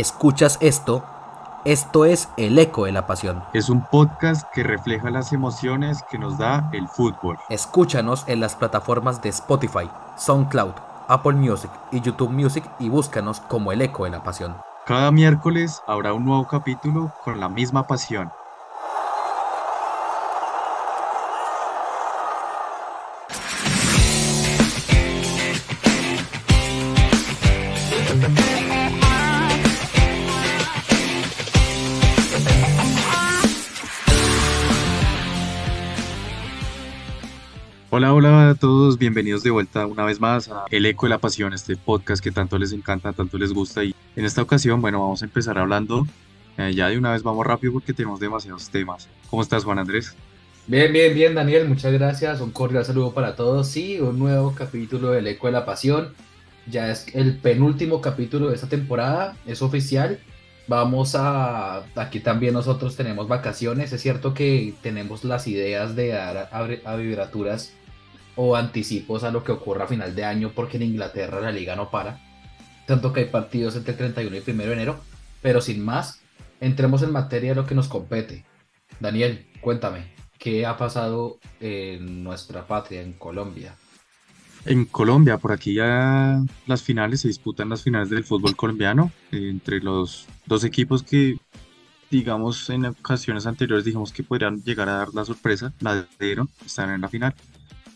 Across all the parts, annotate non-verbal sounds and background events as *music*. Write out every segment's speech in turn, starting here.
escuchas esto, esto es El Eco de la Pasión. Es un podcast que refleja las emociones que nos da el fútbol. Escúchanos en las plataformas de Spotify, SoundCloud, Apple Music y YouTube Music y búscanos como El Eco de la Pasión. Cada miércoles habrá un nuevo capítulo con la misma pasión. Bienvenidos de vuelta una vez más a El Eco de la Pasión, este podcast que tanto les encanta, tanto les gusta. Y en esta ocasión, bueno, vamos a empezar hablando. eh, ya de una vez vamos rápido porque tenemos demasiados temas. ¿Cómo estás, Juan Andrés? Bien, bien, bien, Daniel, muchas gracias. Un cordial saludo para todos. Sí, un nuevo capítulo del Eco de la Pasión. Ya es el penúltimo capítulo de esta temporada, es oficial. Vamos a. Aquí también nosotros tenemos vacaciones. Es cierto que tenemos las ideas de dar abre- abigraturas o anticipos a lo que ocurra a final de año, porque en Inglaterra la liga no para. Tanto que hay partidos entre 31 y 1 de enero. Pero sin más, entremos en materia de lo que nos compete. Daniel, cuéntame, ¿qué ha pasado en nuestra patria, en Colombia? En Colombia, por aquí ya las finales, se disputan las finales del fútbol colombiano eh, entre los dos equipos que, digamos, en ocasiones anteriores dijimos que podrían llegar a dar la sorpresa, la dieron, están en la final,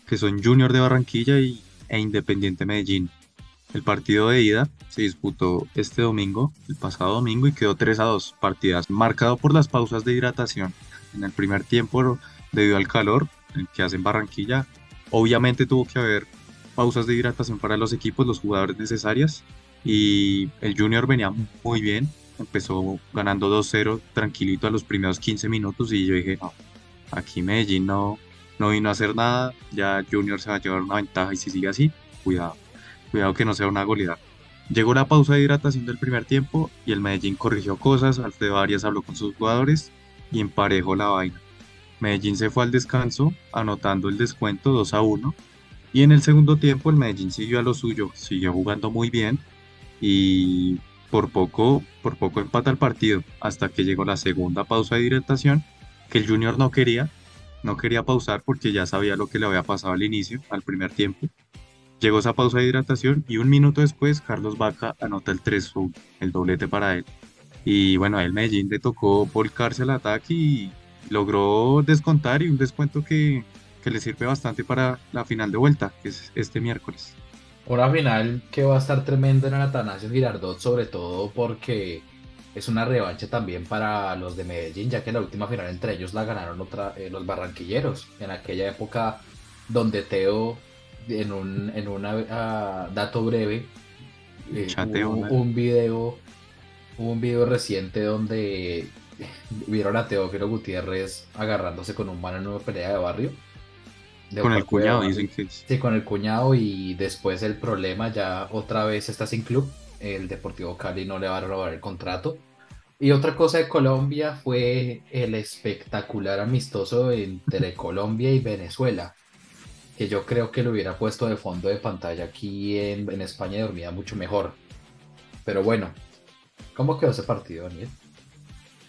que son Junior de Barranquilla y, e Independiente Medellín. El partido de ida se disputó este domingo, el pasado domingo, y quedó 3 a 2 partidas, marcado por las pausas de hidratación. En el primer tiempo, debido al calor que hace en Barranquilla, obviamente tuvo que haber pausas de hidratación para los equipos, los jugadores necesarias. Y el Junior venía muy bien, empezó ganando 2-0 tranquilito a los primeros 15 minutos y yo dije, no, aquí Medellín no, no vino a hacer nada, ya Junior se va a llevar una ventaja y si sigue así, cuidado, cuidado que no sea una goleada. Llegó la pausa de hidratación del primer tiempo y el Medellín corrigió cosas, Alfredo Arias habló con sus jugadores y emparejó la vaina. Medellín se fue al descanso anotando el descuento 2 a 1 y en el segundo tiempo el Medellín siguió a lo suyo, siguió jugando muy bien y por poco, por poco empata el partido hasta que llegó la segunda pausa de hidratación que el Junior no quería, no quería pausar porque ya sabía lo que le había pasado al inicio, al primer tiempo. Llegó esa pausa de hidratación y un minuto después Carlos Vaca anota el 3-1, el doblete para él. Y bueno, a él Medellín le tocó volcarse al ataque y logró descontar y un descuento que, que le sirve bastante para la final de vuelta, que es este miércoles. Una final que va a estar tremenda en el Atanasio Girardot, sobre todo porque es una revancha también para los de Medellín, ya que la última final entre ellos la ganaron otra, eh, los barranquilleros, en aquella época donde Teo, en un en una, ah, dato breve, eh, Chateo, hubo ¿no? un video, hubo un video reciente donde *laughs* vieron a Teófilo Gutiérrez agarrándose con un man en una pelea de barrio. de Con el cuñado dicen que es. Sí, con el cuñado y después el problema ya otra vez está sin club. El Deportivo Cali no le va a renovar el contrato. Y otra cosa de Colombia fue el espectacular amistoso entre *laughs* Colombia y Venezuela, que yo creo que lo hubiera puesto de fondo de pantalla aquí en, en España y dormía mucho mejor. Pero bueno, ¿cómo quedó ese partido, Daniel?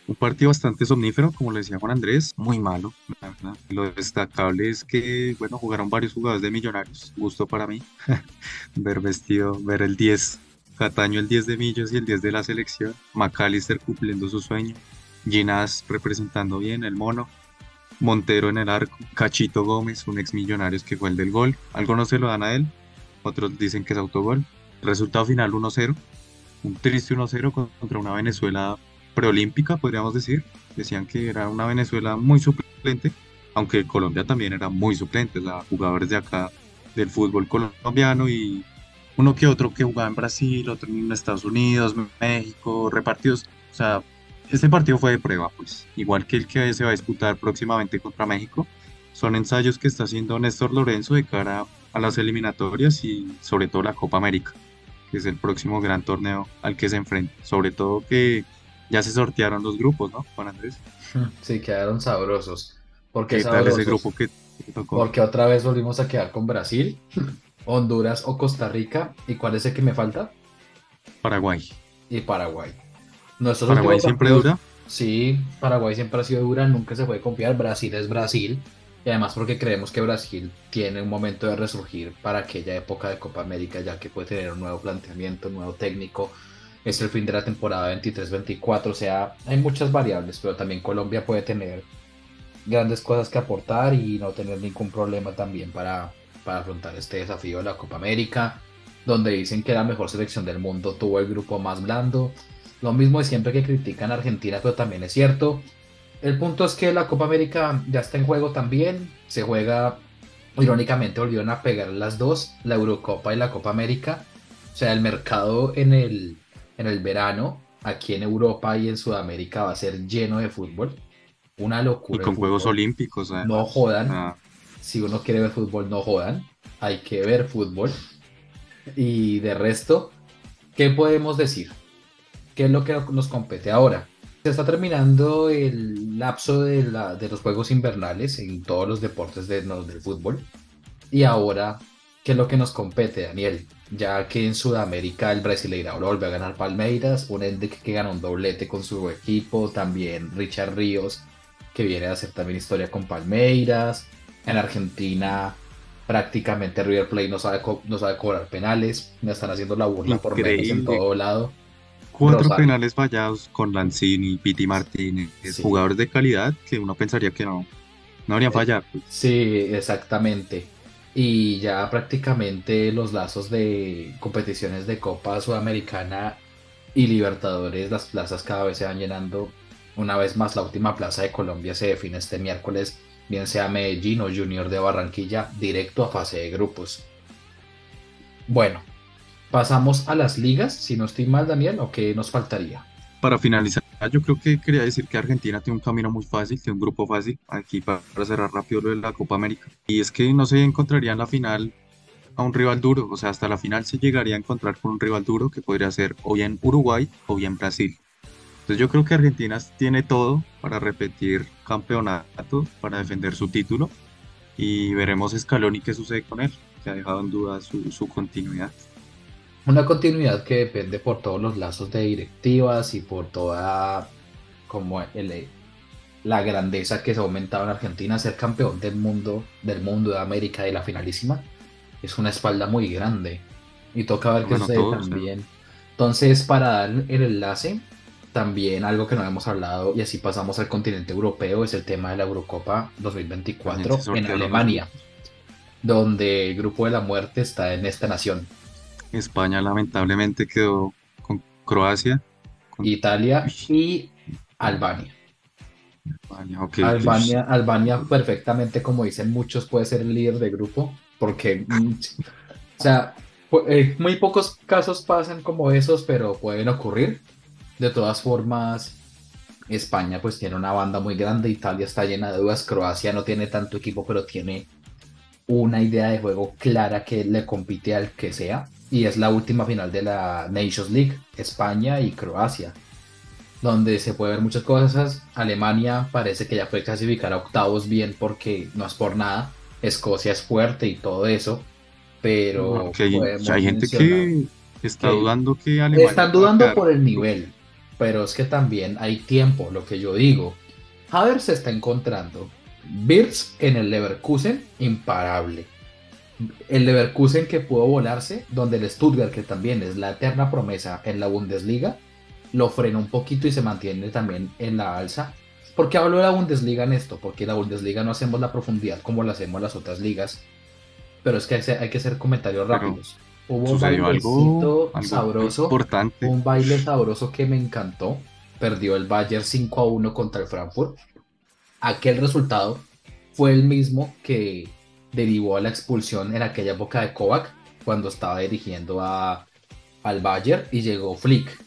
Un partido bastante somnífero, como le decía Juan Andrés, muy malo, verdad. Lo destacable es que, bueno, jugaron varios jugadores de Millonarios, gusto para mí, *laughs* ver vestido, ver el 10, Cataño el 10 de Millos y el 10 de la selección, McAllister cumpliendo su sueño, Ginás representando bien, el mono, Montero en el arco, Cachito Gómez, un ex Millonarios que fue el del gol, algunos se lo dan a él, otros dicen que es autogol, resultado final 1-0, un triste 1-0 contra una Venezuela preolímpica, podríamos decir. Decían que era una Venezuela muy suplente, aunque Colombia también era muy suplente, jugadores de acá del fútbol colombiano y uno que otro que jugaba en Brasil, otro en Estados Unidos, México, repartidos. O sea, este partido fue de prueba, pues, igual que el que se va a disputar próximamente contra México. Son ensayos que está haciendo Néstor Lorenzo de cara a las eliminatorias y sobre todo la Copa América, que es el próximo gran torneo al que se enfrenta. Sobre todo que ya se sortearon los grupos, ¿no, Juan Andrés? Sí, quedaron sabrosos. ¿Por qué ¿Qué tal ese grupo que tocó? Porque otra vez volvimos a quedar con Brasil, Honduras o Costa Rica. ¿Y cuál es el que me falta? Paraguay. Y Paraguay. Paraguay siempre dura. Sí, Paraguay siempre ha sido dura, nunca se puede confiar. Brasil es Brasil. Y además porque creemos que Brasil tiene un momento de resurgir para aquella época de Copa América, ya que puede tener un nuevo planteamiento, un nuevo técnico. Es el fin de la temporada 23-24, o sea, hay muchas variables, pero también Colombia puede tener grandes cosas que aportar y no tener ningún problema también para, para afrontar este desafío de la Copa América, donde dicen que la mejor selección del mundo tuvo el grupo más blando. Lo mismo de siempre que critican a Argentina, pero también es cierto. El punto es que la Copa América ya está en juego también. Se juega, irónicamente, volvieron a pegar las dos, la Eurocopa y la Copa América. O sea, el mercado en el, en el verano, aquí en Europa y en Sudamérica, va a ser lleno de fútbol. Una locura. Y con Juegos Olímpicos. No jodan. Ah. Si uno quiere ver fútbol, no jodan. Hay que ver fútbol. Y de resto, ¿qué podemos decir? ¿Qué es lo que nos compete ahora? Se está terminando el lapso de, los Juegos Invernales en todos los deportes de, del fútbol. Y ahora, ¿qué es lo que nos compete, Daniel? Ya que en Sudamérica el brasileiro vuelve a ganar Palmeiras, un Endek que gana un doblete con su equipo, también Richard Ríos que viene a hacer también historia con Palmeiras. En Argentina prácticamente River Plate no sabe, no sabe cobrar penales, me están haciendo la burla por menos en todo lado. Cuatro penales fallados con Lanzini, Piti Martínez, jugadores de calidad que uno pensaría que no, no habrían fallado. Pues. Sí, exactamente. Y ya prácticamente los lazos de competiciones de Copa Sudamericana y Libertadores, las plazas cada vez se van llenando una vez más, la última plaza de Colombia se define este miércoles, bien sea Medellín o Junior de Barranquilla, directo a fase de grupos. Bueno, pasamos a las ligas, si no estoy mal, Daniel, o qué nos faltaría. Para finalizar, yo creo que quería decir que Argentina tiene un camino muy fácil, tiene un grupo fácil, aquí para cerrar rápido lo de la Copa América. Y es que no se encontraría en la final a un rival duro, o sea, hasta la final se llegaría a encontrar con un rival duro que podría ser o bien Uruguay o bien Brasil. Entonces yo creo que Argentina tiene todo para repetir campeonato, para defender su título y veremos Scaloni qué sucede con él, que ha dejado en duda su, continuidad. Una continuidad que depende por todos los lazos de directivas y por toda como el, la grandeza que se ha aumentado en Argentina, ser campeón del mundo, del mundo de América y la finalísima, es una espalda muy grande. Y toca ver qué sucede también. Entonces, para dar el enlace, también algo que no hemos hablado y así pasamos al continente europeo es el tema de la Eurocopa 2024 en Alemania, donde el grupo de la muerte está en esta nación. España lamentablemente quedó con Croacia, Italia y Albania. Albania, Albania, perfectamente, como dicen muchos, puede ser el líder de grupo, porque, mm, o sea, eh, muy pocos casos pasan como esos, pero pueden ocurrir. De todas formas, España pues tiene una banda muy grande, Italia está llena de dudas, Croacia no tiene tanto equipo, pero tiene una idea de juego clara que le compite al que sea. Y es la última final de la Nations League, España y Croacia, donde se puede ver muchas cosas. Alemania parece que ya fue clasificar a octavos bien porque no es por nada. Escocia es fuerte y todo eso, pero hay gente que está dudando que Alemania están dudando por el nivel pero es que también hay tiempo, lo que yo digo. Haver se está encontrando. Birz en el Leverkusen, imparable. El Leverkusen que pudo volarse, donde el Stuttgart, que también es la eterna promesa en la Bundesliga, lo frena un poquito y se mantiene también en la alza. ¿Por qué hablo de la Bundesliga en esto? Porque en la Bundesliga no hacemos la profundidad como la hacemos las otras ligas. Pero es que hay que hacer comentarios rápidos. Hubo un bailecito sabroso. Importante. Un baile sabroso que me encantó. Perdió el Bayern 5 a 1 contra el Frankfurt. Aquel resultado fue el mismo que derivó a la expulsión en aquella época de Kovac cuando estaba dirigiendo a, al Bayern y llegó Flick.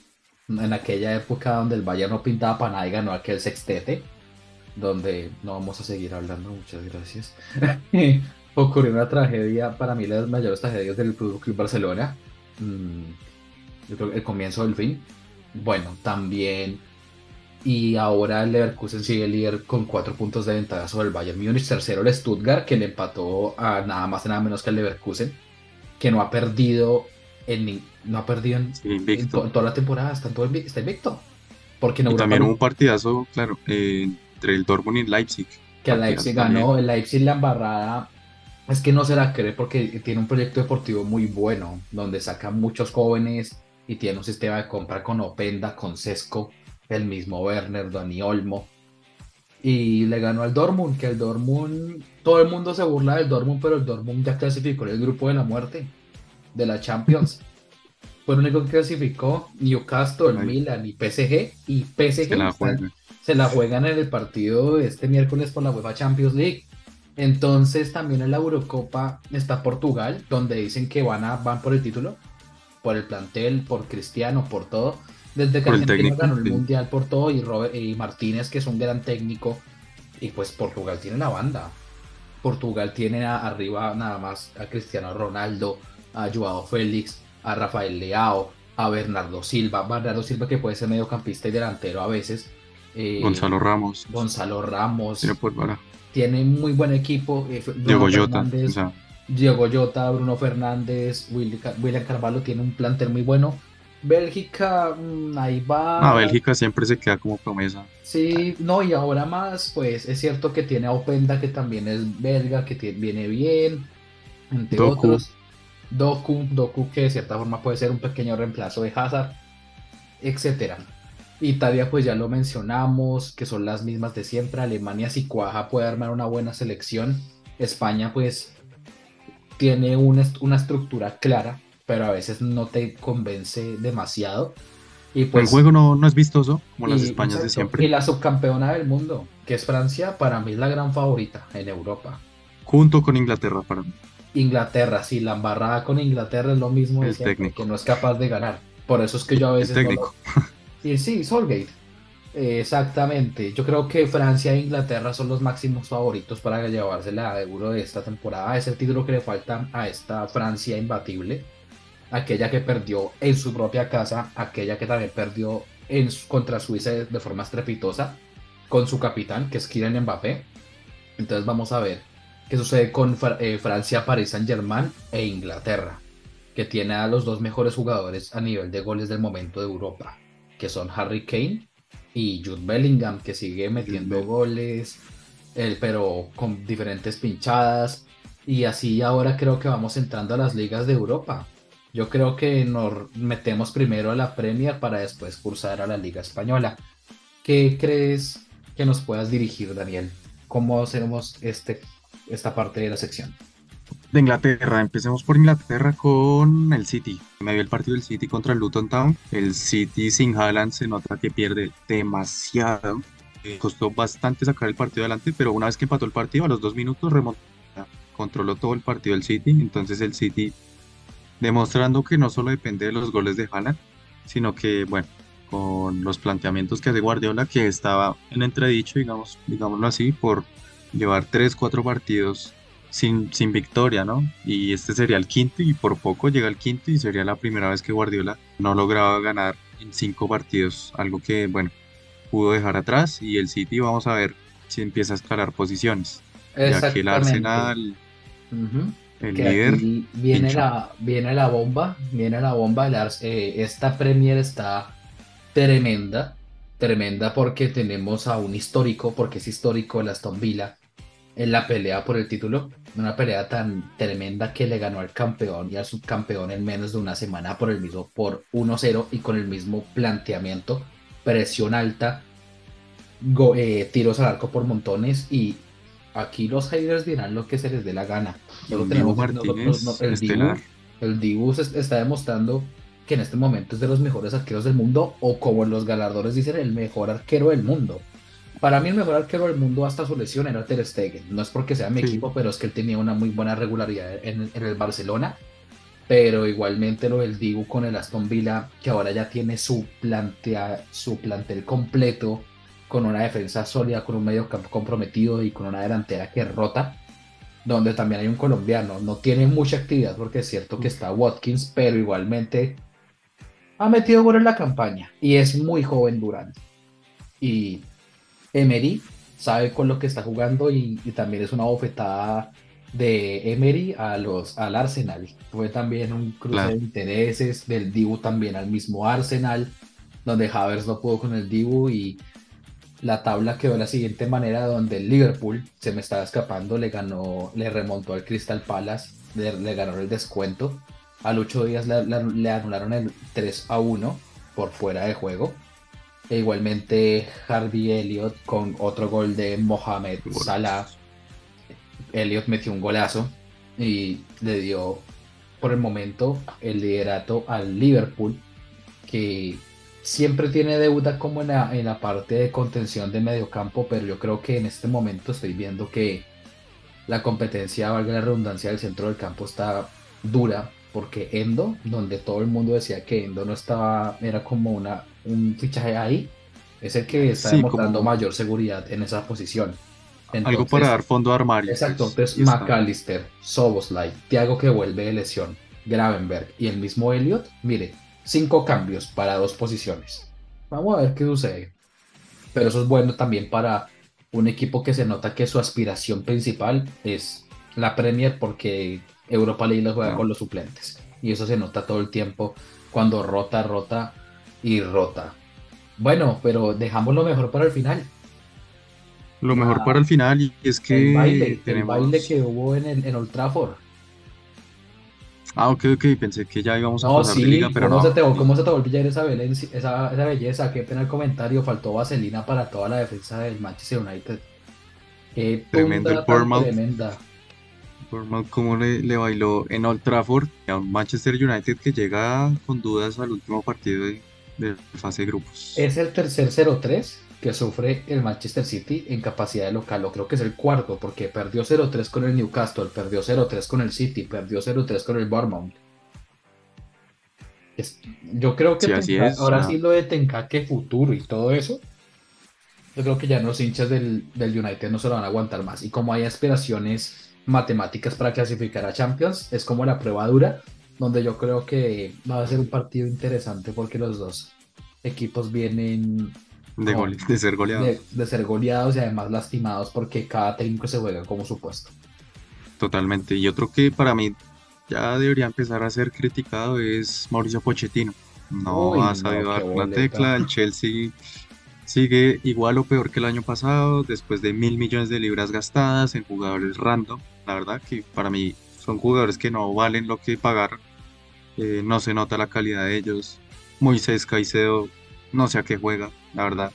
En aquella época donde el Bayern no pintaba para nada y ganó aquel sextete. Donde no vamos a seguir hablando, muchas gracias. *laughs* ocurrió una tragedia, para mí las mayores tragedias del Club Barcelona. Mm, yo creo que el comienzo del fin. Bueno, también. Y ahora el Leverkusen sigue líder con cuatro puntos de ventaja sobre el Bayern Múnich. Tercero el Stuttgart, que le empató a nada más y nada menos que el Leverkusen, que no ha perdido en, no ha perdido en, toda la temporada, está, en todo está invicto. Porque en Y Europa también hubo un partidazo, claro, eh, entre el Dortmund y el Leipzig. que el Leipzig también. ganó, el Leipzig la embarrada, es que no se la cree porque tiene un proyecto deportivo muy bueno, donde saca muchos jóvenes y tiene un sistema de compra con Openda, con Sesco, el mismo Werner, Dani Olmo. Y le ganó al Dortmund, que el Dortmund, todo el mundo se burla del Dortmund, pero el Dortmund ya clasificó en el grupo de la muerte de la Champions. *laughs* Fue el único que clasificó Newcastle, el Ay. Milan y PSG. Y PSG Se la están- se la juegan en el partido de este miércoles por la UEFA Champions League. Entonces también en la Eurocopa está Portugal, donde dicen que van, a, van por el título, por el plantel, por Cristiano, por todo. Desde que Argentina ganó el sí. Mundial por todo y, Robert, y Martínez, que es un gran técnico. Y pues Portugal tiene la banda. Portugal tiene a- arriba nada más a Cristiano Ronaldo, a Joao Félix, a Rafael Leao, a Bernardo Silva. Bernardo Silva que puede ser mediocampista y delantero a veces. eh, Gonzalo Ramos. Gonzalo Ramos. Tiene por vara. Tiene muy buen equipo. eh, Diego Jota. Fernández, O sea, Diego Jota, Bruno Fernández, William Carvalho tiene un plantel muy bueno. Bélgica, mm, ahí va. no, Bélgica siempre se queda como promesa. Sí, no, y ahora más, pues es cierto que tiene a Openda, que también es belga, que viene bien, entre Doku. otros. Doku, Doku, que de cierta forma puede ser un pequeño reemplazo de Hazard, etcétera. Italia, pues ya lo mencionamos, que son las mismas de siempre. Alemania, si cuaja, puede armar una buena selección. España, pues tiene una, una estructura clara, pero a veces no te convence demasiado. Y el pues, juego no, no es vistoso, como las y- Españas de siempre. Y la subcampeona del mundo, que es Francia, para mí es la gran favorita en Europa. Junto con Inglaterra para mí. Inglaterra, sí, la embarrada con Inglaterra es lo mismo de El siempre, técnico. que no es capaz de ganar. Por eso es que yo a veces no lo- técnico. Sí, sí, Solgate. Eh, exactamente. Yo creo que Francia e Inglaterra son los máximos favoritos para llevarse la Euro de esta temporada. Es el título que le falta a esta Francia imbatible. Aquella que perdió en su propia casa, aquella que también perdió en, contra Suiza de, forma estrepitosa con su capitán, que es Kylian Mbappé. Entonces vamos a ver qué sucede con eh, Francia, París Saint Germain e Inglaterra, que tiene a los dos mejores jugadores a nivel de goles del momento de Europa que son Harry Kane y Jude Bellingham, que sigue metiendo goles, él, pero con diferentes pinchadas. Y así ahora creo que vamos entrando a las ligas de Europa. Yo creo que nos metemos primero a la Premier para después cursar a la Liga Española. ¿Qué crees que nos puedas dirigir, Daniel? ¿Cómo hacemos este, esta parte de la sección? De Inglaterra, empecemos por Inglaterra con el City. Me vi el partido del City contra el Luton Town. El City sin Haaland se nota que pierde demasiado. Eh, costó bastante sacar el partido adelante, pero una vez que empató el partido, a los dos minutos remontó. Controló todo el partido el City. Entonces el City demostrando que no solo depende de los goles de Haaland, sino que, bueno, con los planteamientos que hace Guardiola, que estaba en entredicho, digamos, digámoslo así, por llevar tres, cuatro partidos sin, sin victoria, ¿no? Y este sería el quinto y por poco llega el quinto y sería la primera vez que Guardiola no lograba ganar en cinco partidos, algo que, bueno, pudo dejar atrás y el City vamos a ver si empieza a escalar posiciones. Ya que el Arsenal, el que líder, aquí viene la, viene la bomba, viene la bomba. el eh, esta Premier está tremenda, tremenda porque tenemos a un histórico, porque es histórico el Aston Villa en la pelea por el título. Una pelea tan tremenda que le ganó al campeón y al subcampeón en menos de una semana por el mismo, por 1-0 y con el mismo planteamiento, presión alta, go- eh, tiros al arco por montones y aquí los haters dirán lo que se les dé la gana. Solo el tenemos Dibu nosotros, Martínez, no, el Dibu, estelar. el Dibu se está demostrando que en este momento es de los mejores arqueros del mundo o como los galardores dicen, el mejor arquero del mundo. Para mí el mejor arquero del mundo hasta su lesión era Ter Stegen. No es porque sea mi Sí. equipo, pero es que él tenía una muy buena regularidad en, en el Barcelona. Pero igualmente lo del Dibu con el Aston Villa, que ahora ya tiene su, plantea, su plantel completo, con una defensa sólida, con un medio campo comprometido y con una delantera que rota, donde también hay un colombiano. No tiene mucha actividad porque es cierto que está Watkins, pero igualmente ha metido gol en la campaña y es muy joven Durán. Y Emery sabe con lo que está jugando y, y también es una bofetada de Emery a los, al Arsenal. Fue también un cruce Claro. de intereses del Dibu también al mismo Arsenal. donde Havers no pudo con el Dibu y la tabla quedó de la siguiente manera, donde el Liverpool se me estaba escapando, le ganó, le remontó al Crystal Palace, le, ganó el descuento. Al 8 días le, le, anularon el 3 a 1 por fuera de juego. E igualmente Harvey Elliott con otro gol de Mohamed Salah. Elliott metió un golazo y le dio por el momento el liderato al Liverpool, que siempre tiene deuda como en la, en la parte de contención de mediocampo, pero yo creo que en este momento estoy viendo que la competencia, valga la redundancia, del centro del campo está dura, porque Endo, donde todo el mundo decía que Endo no estaba, era como una, un fichaje ahí, es el que está demostrando mayor seguridad en esa posición. Algo para dar fondo a armario. Exacto, entonces McAllister, Soboslai, Thiago que vuelve de lesión, Gravenberg y el mismo Elliot, mire, cinco cambios para dos posiciones. Vamos a ver qué sucede. Pero eso es bueno también para un equipo que se nota que su aspiración principal es la Premier porque Europa League lo juega con los suplentes. Y eso se nota todo el tiempo cuando rota, rota y rota. Bueno, pero dejamos lo mejor para el final. Lo mejor para el final y es que el baile, el baile que hubo en, el, en Old Trafford. Ah, ok, ok, pensé que ya íbamos a pasar de liga, pero ¿cómo no. Se te, ¿Cómo se te volvió esa, esa, esa belleza? Qué pena el comentario, faltó vaselina para toda la defensa del Manchester United. Qué Tremendo el Bournemouth. tremenda. Bournemouth cómo le, le bailó en Old Trafford a un Manchester United que llega con dudas al último partido de, de fase de grupos. Es el tercer 0-3 que sufre el Manchester City en capacidad de local, o creo que es el cuarto, porque perdió 0-3 con el Newcastle, perdió 0-3 con el City, perdió 0-3 con el Bournemouth. yo creo que ahora sí lo de Tencaque futuro y todo eso, yo creo que ya los hinchas del, del United no se lo van a aguantar más. Y como hay aspiraciones matemáticas para clasificar a Champions, es como la prueba dura, donde yo creo que va a ser un partido interesante porque los dos equipos vienen de, de ser goleados. De, ser goleados y además lastimados porque cada técnico se juega como su puesto. Totalmente. Y otro que para mí ya debería empezar a ser criticado es Mauricio Pochettino. No ha sabido dar una tecla. El Chelsea sigue igual o peor que el año pasado, después de mil millones de libras gastadas en jugadores random. La verdad que para mí son jugadores que no valen lo que pagar. Eh, no se nota la calidad de ellos. Moisés Caicedo no sé a qué juega, la verdad.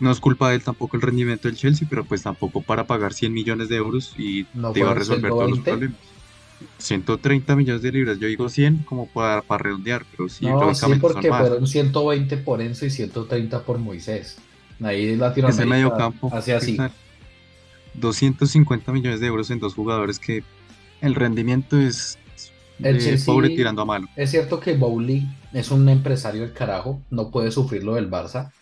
No es culpa de él tampoco el rendimiento del Chelsea, pero pues tampoco para pagar 100 millones de euros y te iba a resolver todos los problemas. 130 millones de libras, yo digo 100 como para, para redondear, pero sí, no, sí porque fueron 120 por Enzo y 130 por Moisés. Ahí Latinoamérica Ese medio campo hace así. 250 millones de euros en dos jugadores que el rendimiento es el pobre tirando a malo. Es cierto que Bowley es un empresario del carajo, no puede sufrir lo del Barça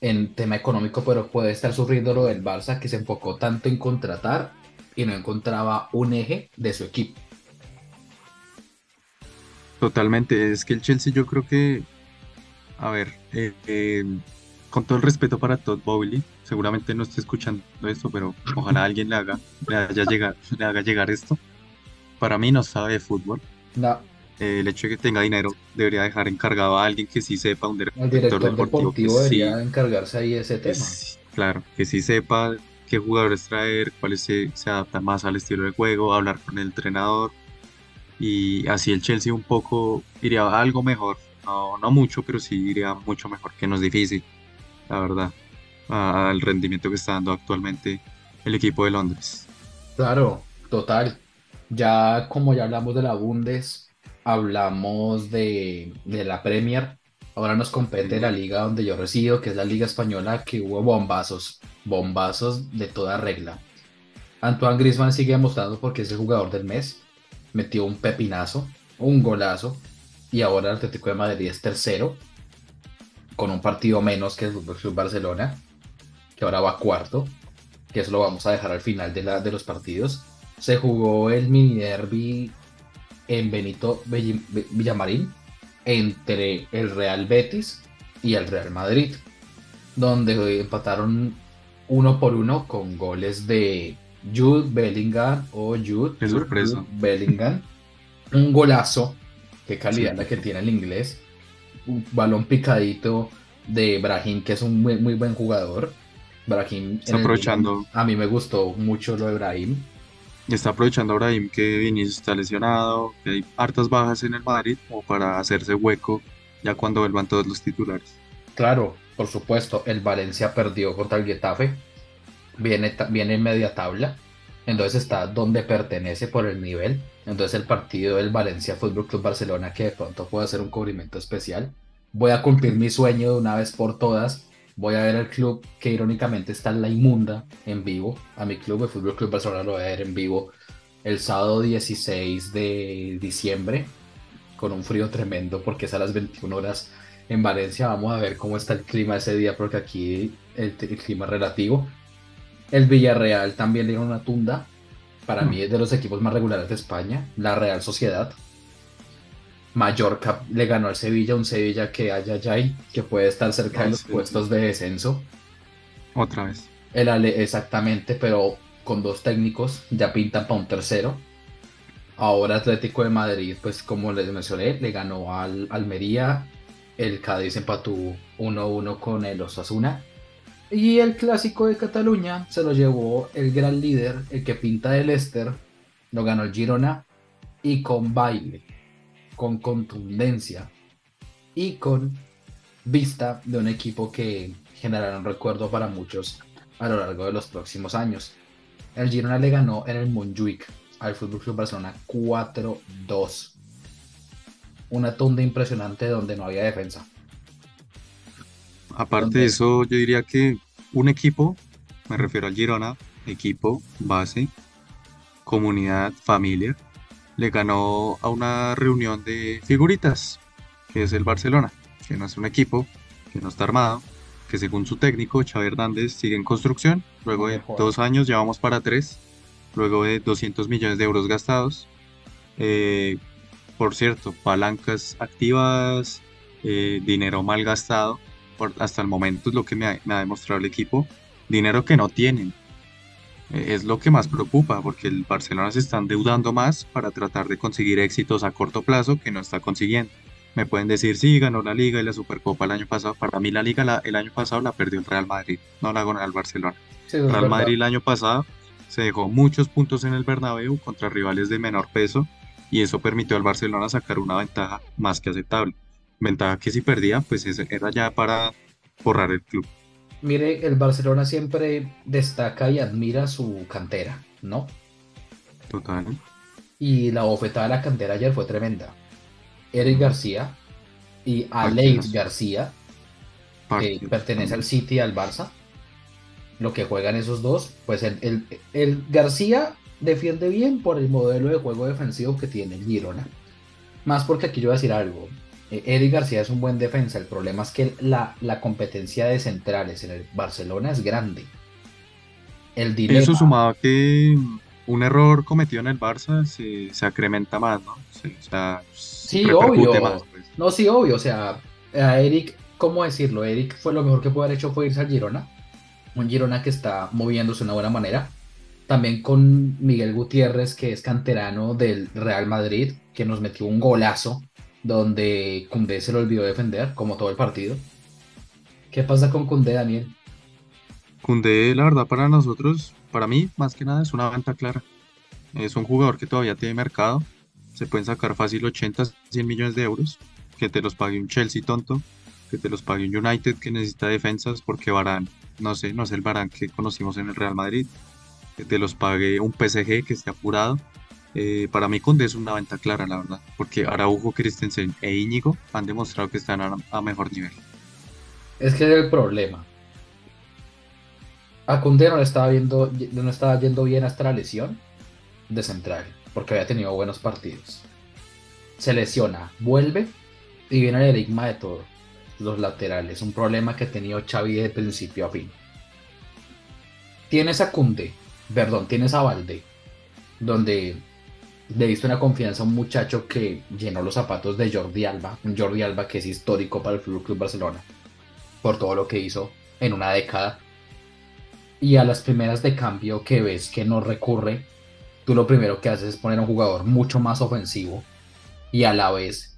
en tema económico, pero puede estar sufriendo lo del Barça que se enfocó tanto en contratar y no encontraba un eje de su equipo. Totalmente, es que el Chelsea yo creo que, a ver, eh, eh, con todo el respeto para Todd Bowley, seguramente no esté escuchando esto, pero ojalá alguien le haga, le, le haga llegar esto para mí no sabe de fútbol. No. Eh, el hecho de que tenga dinero debería dejar encargado a alguien que sí sepa, un director, el director deportivo, debería encargarse ahí de ese tema. claro, que sí sepa qué jugadores traer, cuáles se, se adaptan más al estilo de juego, hablar con el entrenador. Y así el Chelsea un poco iría algo mejor. No, no mucho, pero sí iría mucho mejor, que no es difícil, la verdad, al rendimiento que está dando actualmente el equipo de Londres. Claro, total. Ya como ya hablamos de la Bundes, hablamos de, la Premier, ahora nos compete la liga donde yo resido, que es la Liga Española, que hubo bombazos, bombazos de toda regla. Antoine Griezmann sigue demostrando porque es el jugador del mes, metió un pepinazo, un golazo, y ahora el Atlético de Madrid es tercero, con un partido menos que el Club Barcelona, que ahora va cuarto, que eso lo vamos a dejar al final de, la, de los partidos se jugó el mini derby en Benito Villamarín entre el Real Betis y el Real Madrid, donde empataron uno por uno con goles de Jude Bellingham o Jude, Bellingham. Un golazo, qué calidad la que tiene el inglés. un balón picadito de Brahim, que es un muy, muy buen jugador. Brahim Está aprovechando. a mí me gustó mucho lo de Brahim. Está aprovechando Brahim que Vinicius está lesionado, que hay hartas bajas en el Madrid, o para hacerse hueco ya cuando vuelvan todos los titulares. Claro, por supuesto, el Valencia perdió contra el Getafe, viene, viene en media tabla, entonces está donde pertenece por el nivel. Entonces el partido del Valencia Fútbol Club Barcelona, que de pronto puede hacer un cubrimiento especial. Voy a cumplir mi sueño de una vez por todas. Voy a ver el club que irónicamente está en la inmunda en vivo. A mi club, el Fútbol Club Barcelona, lo voy a ver en vivo el sábado 16 de diciembre con un frío tremendo porque es a las 21 horas en Valencia. Vamos a ver cómo está el clima ese día porque aquí el, clima es relativo. El Villarreal también le dio una tunda. Para mí es de los equipos más regulares de España. La Real Sociedad. Mallorca le ganó al Sevilla, un Sevilla que haya ya que puede estar cerca de los puestos de descenso. Otra vez. El Ale, exactamente, pero con dos técnicos ya pintan para un tercero. Ahora Atlético de Madrid, pues como les mencioné, le ganó al Almería, el Cádiz empató 1-1 con el Osasuna. Y el clásico de Cataluña se lo llevó el gran líder, el que pinta del Leicester, lo ganó el Girona y con baile, con contundencia y con vista de un equipo que generará un recuerdo para muchos a lo largo de los próximos años. El Girona le ganó en el Montjuic al Fútbol Club Barcelona 4-2. Una tunda impresionante donde no había defensa. Aparte de eso, yo diría que un equipo, me refiero al Girona, equipo, base, comunidad, familia, le ganó a una reunión de figuritas, que es el Barcelona, que no es un equipo, que no está armado, que según su técnico, Xavi Hernández, sigue en construcción. Luego de dos años ya vamos para tres luego de 200 millones de euros gastados. Eh, por cierto, palancas activas, eh, dinero mal gastado, hasta el momento es lo que me ha, demostrado el equipo, dinero que no tienen. Es lo que más preocupa, porque el Barcelona se está endeudando más para tratar de conseguir éxitos a corto plazo que no está consiguiendo. Me pueden decir, sí, ganó la Liga y la Supercopa el año pasado. Para mí la Liga el año pasado la perdió el Real Madrid, no la ganó el Barcelona. Real Madrid el año pasado se dejó muchos puntos en el Bernabéu contra rivales de menor peso y eso permitió al Barcelona sacar una ventaja más que aceptable. Ventaja que si perdía, pues era ya para borrar el club. Mire, el Barcelona siempre destaca y admira su cantera, ¿no? Total. Y la bofetada de la cantera ayer fue tremenda. Eric García y Alex García, que pertenece al City y al Barça, lo que juegan esos dos, pues el, el, García defiende bien por el modelo de juego defensivo que tiene el Girona. Más porque aquí yo voy a decir algo. Eh, Eric García es un buen defensa. El problema es que la, la competencia de centrales en el Barcelona es grande. El Eso sumado a que un error cometido en el Barça se, se acrementa más, ¿no? sí, obvio. Pues. No, sí, obvio. O sea, a Eric, ¿cómo decirlo? Eric fue lo mejor que pudo haber hecho fue irse al Girona un Girona que está moviéndose de una buena manera. También con Miguel Gutiérrez, que es canterano del Real Madrid, que nos metió un golazo donde Cundé se lo olvidó defender, como todo el partido. ¿Qué pasa con Cundé, Daniel? Cundé, la verdad, para nosotros, para mí, más que nada, es una venta clara. Es un jugador que todavía tiene mercado. Se pueden sacar fácil 80, 100 millones de euros. Que te los pague un Chelsea tonto. Que te los pague un United que necesita defensas porque Varane no sé, no es el Barán que conocimos en el Real Madrid, que te los pague un PSG que esté apurado. Eh, para mí Conde es una venta clara, la verdad, porque Araujo, Christensen e Íñigo han demostrado que están a, mejor nivel. Es que es el problema. A Conde no le estaba viendo, no estaba yendo bien hasta la lesión de central, porque había tenido buenos partidos. Se lesiona, vuelve y viene el enigma de todo los laterales, un problema que ha tenido Xavi de principio a fin. Tienes a Kunde, perdón, tienes a Valde, donde le diste una confianza a un muchacho que llenó los zapatos de Jordi Alba, un Jordi Alba que es histórico para el Fútbol Club Barcelona, por todo lo que hizo en una década. Y a las primeras de cambio que ves que no recurre, tú lo primero que haces es poner a un jugador mucho más ofensivo y a la vez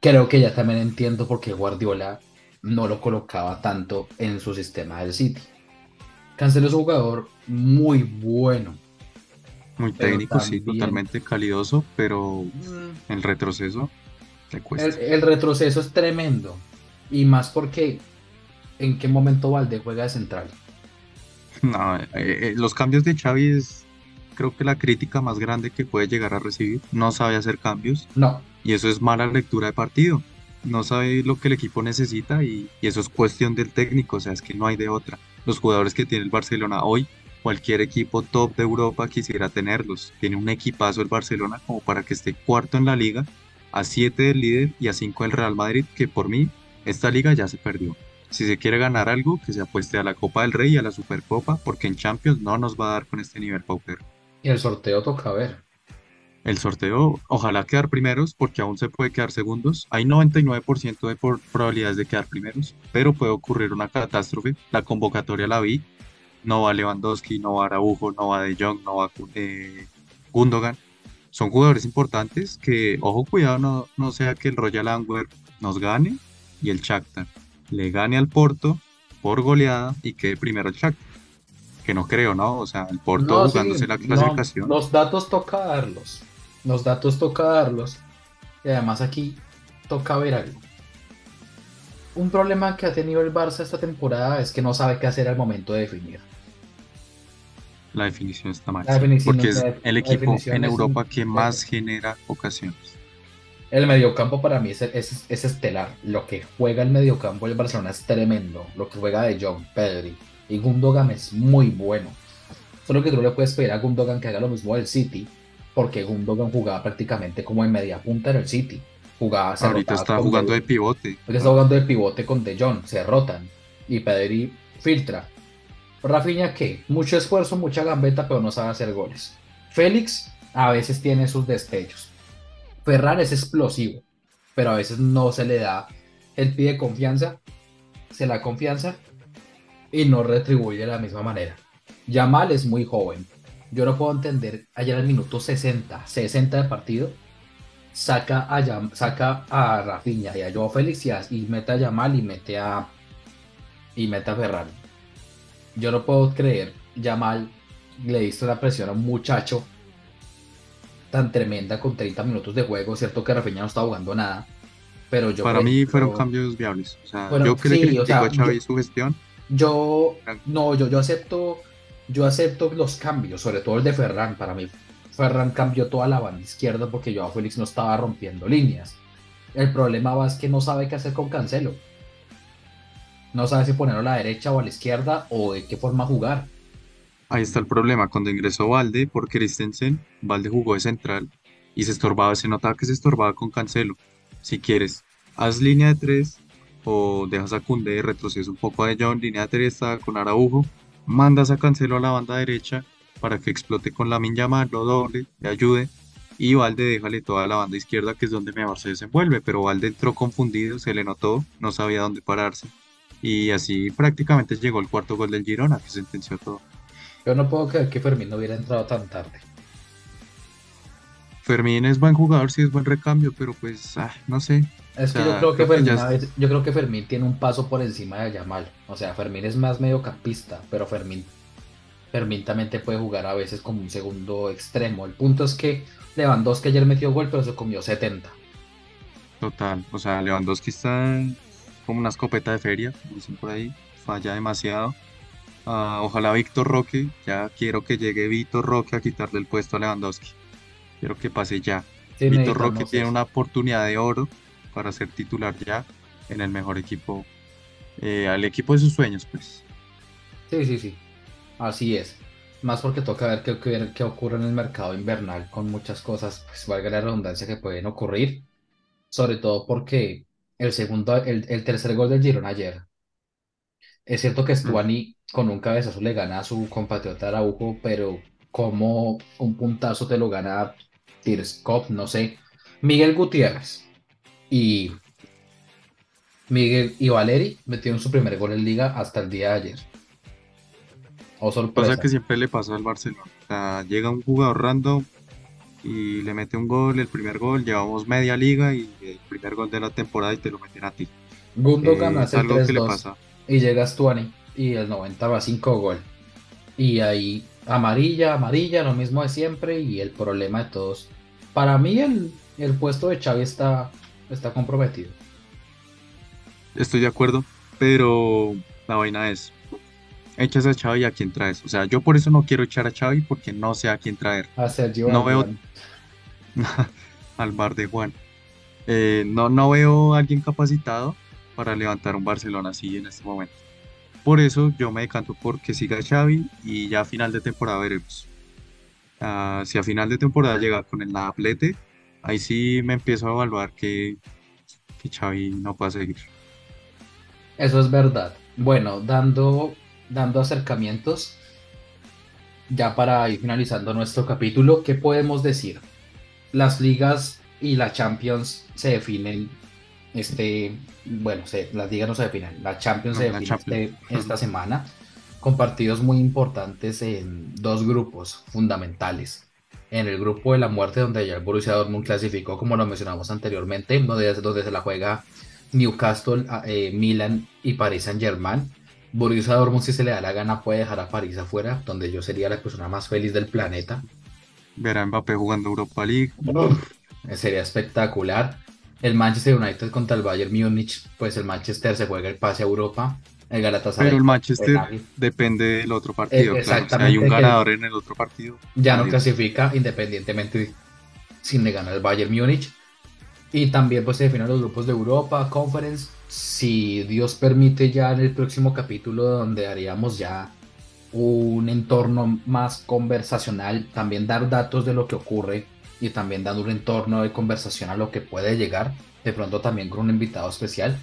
creo que ya también entiendo por qué Guardiola no lo colocaba tanto en su sistema del City. Cancelo es un jugador muy bueno. Muy técnico, sí, totalmente calidoso, pero Mm, el retroceso El, cuesta. el retroceso es tremendo. Y más porque en qué momento Valde juega de central. *laughs* No, eh, eh, los cambios de Xavi es creo que la crítica más grande que puede llegar a recibir. No sabe hacer cambios No, y eso es mala lectura de partido. No sabe lo que el equipo necesita y, y eso es cuestión del técnico, o sea, es que no hay de otra. Los jugadores que tiene el Barcelona hoy, cualquier equipo top de Europa quisiera tenerlos. Tiene un equipazo el Barcelona como para que esté cuarto en la liga, a 7 del líder y a 5 del Real Madrid, que por mí esta liga ya se perdió. Si se quiere ganar algo, que se apueste a la Copa del Rey y a la Supercopa, porque en Champions no nos va a dar con este nivel pauper. y el sorteo toca ver. El sorteo, ojalá quedar primeros, porque aún se puede quedar segundos. Hay 99% de probabilidades de quedar primeros, pero puede ocurrir una catástrofe. La convocatoria la vi. No va Lewandowski, no va Araujo, no va De Jong, no va eh, Gundogan. Son jugadores importantes que, ojo, cuidado, no, no sea que el Royal Antwerp nos gane y el Shakhtar le gane al Porto por goleada y quede primero el Shakhtar. Que no creo, ¿no? O sea, el Porto No, sí, la no, clasificación. los datos toca darlos. Los datos toca darlos. Y además aquí toca ver algo. Un problema que ha tenido el Barça esta temporada es que no sabe qué hacer al momento de definir. La definición está mal. Definición porque no es el equipo en Europa un- que más genera ocasiones. El mediocampo para mí es, es, es estelar. Lo que juega el mediocampo del Barcelona es tremendo. Lo que juega de Jong, Pedri y Gundogan es muy bueno. Solo que tú le puedes pedir a Gundogan que haga lo mismo del City, porque Gundogan jugaba prácticamente como en media punta en el City. Jugaba, se Ahorita está jugando De- de pivote. Ahorita está jugando de pivote con De Jong, se rotan y Pedri filtra. Rafinha, ¿qué? Mucho esfuerzo, mucha gambeta, pero no sabe hacer goles. Félix a veces tiene sus destellos. Ferran es explosivo, pero a veces no se le da. Él pide confianza, se la confianza y no retribuye de la misma manera. Yamal es muy joven. Yo no puedo entender, ayer al minuto 60, 60 de partido, saca a, Yam- saca a Rafinha y a Joao Félix y, mete a Yamal y mete a, y mete a Ferran. Yo no puedo creer, Yamal le diste una presión a un muchacho tan tremenda con 30 minutos de juego. Cierto que Rafinha no está jugando nada, pero yo Para mí creo- fueron cambios viables. O sea, Bueno, yo que le sí, critico o sea, a Xavi yo- su gestión, Yo no, yo, yo acepto, yo acepto los cambios, sobre todo el de Ferran. Para mí, Ferran cambió toda la banda izquierda porque Joao Félix no estaba rompiendo líneas. El problema va es que no sabe qué hacer con Cancelo. No sabe si ponerlo a la derecha o a la izquierda o de qué forma jugar. ahí está el problema. Cuando ingresó Valde por Christensen, Valde jugó de central y se estorbaba, se notaba que se estorbaba con Cancelo. Si quieres, haz línea de tres o dejas a Koundé, retrocedes un poco a De Jong, línea de tres está con Araujo, mandas a Cancelo a la banda derecha para que explote con la Yamal, lo doble, le ayude y Valde déjale toda la banda izquierda que es donde mejor se desenvuelve, pero Valde entró confundido, se le notó, no sabía dónde pararse y así prácticamente llegó el cuarto gol del Girona que sentenció todo. Yo no puedo creer que Fermín no hubiera entrado tan tarde. Fermín es buen jugador, sí es buen recambio, pero pues, ah, no sé. Es que O sea, yo creo que Fermín, ya yo creo que Fermín tiene un paso por encima de Yamal. O sea, Fermín es más mediocampista, pero Fermín, Fermín también te puede jugar a veces como un segundo extremo. El punto es que Lewandowski ayer metió gol, pero se comió 70. Total, o sea, Lewandowski está como una escopeta de feria, como dicen por ahí, falla demasiado. Ah, ojalá Víctor Roque, ya quiero que llegue Víctor Roque a quitarle el puesto a Lewandowski. Quiero que pase ya. Sí, Víctor Roque tiene una oportunidad de oro para ser titular ya en el mejor equipo, eh, al equipo de sus sueños, pues. Sí, sí, sí. Así es. Más porque toca ver qué, qué- qué ocurre en el mercado invernal con muchas cosas, pues valga la redundancia que pueden ocurrir. Sobre todo porque el segundo, el, el tercer gol del Girona ayer. Es cierto que Stuani con un cabezazo le gana a su compatriota Araujo, pero como un puntazo te lo gana Tirskov, no sé. Miguel Gutiérrez y Miguel y Valeri metieron su primer gol en liga hasta el día de ayer. O sorpresa. Pasa que siempre le pasa al Barcelona. O sea, llega un jugador random y le mete un gol, el primer gol, llevamos media liga y el primer gol de la temporada y te lo meten a ti. Gundogan Eh, hace algo que le 3-2 pasa. y llegas tú y el 90 va 5 gol. Y ahí amarilla, amarilla, lo mismo de siempre y el problema de todos. Para mí el, el puesto de Xavi está, está comprometido. Estoy de acuerdo, pero la vaina es, echas a Xavi y a quién traes. O sea, yo por eso no quiero echar a Xavi porque no sé a quién traer. A Sergio No veo- *laughs* al bar de Juan. Eh, no, no veo a alguien capacitado para levantar un Barcelona así en este momento. Por eso yo me decanto por que siga Xavi y ya a final de temporada veremos. Ah, si a final de temporada llega con el Atlete, ahí sí me empiezo a evaluar que, que Xavi no puede seguir. Eso es verdad. Bueno, dando, dando acercamientos, ya para ir finalizando nuestro capítulo, ¿qué podemos decir? Las ligas y la Champions se definen, este, bueno, se, las ligas no se definen, la Champions No, se define Champions. este- esta semana con partidos muy importantes en dos grupos fundamentales. En el grupo de la muerte, donde ya el Borussia Dortmund clasificó, como lo mencionamos anteriormente, donde, donde se la juega Newcastle, eh, Milan y Paris Saint-Germain. Borussia Dortmund, si se le da la gana, puede dejar a París afuera, donde yo sería la persona más feliz del planeta. Ver a Mbappé jugando Europa League. Sería espectacular. El Manchester United contra el Bayern Múnich, pues el Manchester se juega el pase a Europa. El Galatasaray Pero el Manchester depende del otro partido. Eh, claro. Si hay un exactamente, ganador en el otro partido, ya no adiós. clasifica independientemente sin le ganar el Bayern Múnich. Y también pues se definen los grupos de Europa, Conference. Si Dios permite ya en el próximo capítulo donde haríamos ya un entorno más conversacional, también dar datos de lo que ocurre y también dando un entorno de conversación a lo que puede llegar, de pronto también con un invitado especial,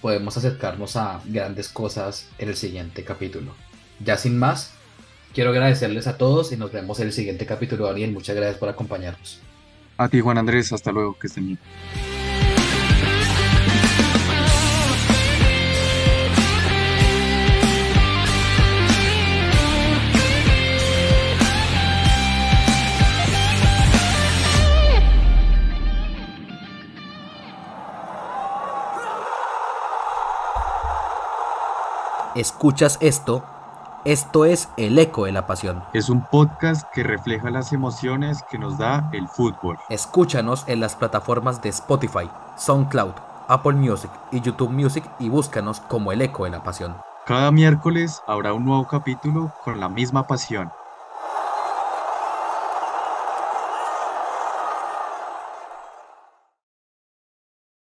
podemos acercarnos a grandes cosas en el siguiente capítulo. Ya sin más, quiero agradecerles a todos y nos vemos en el siguiente capítulo, Daniel. Muchas gracias por acompañarnos. A ti, Juan Andrés, hasta luego, que estén bien. ¿Escuchas esto? Esto es El Eco de la Pasión. Es un podcast que refleja las emociones que nos da el fútbol. Escúchanos en las plataformas de Spotify, SoundCloud, Apple Music y YouTube Music y búscanos como El Eco de la Pasión. Cada miércoles habrá un nuevo capítulo con la misma pasión.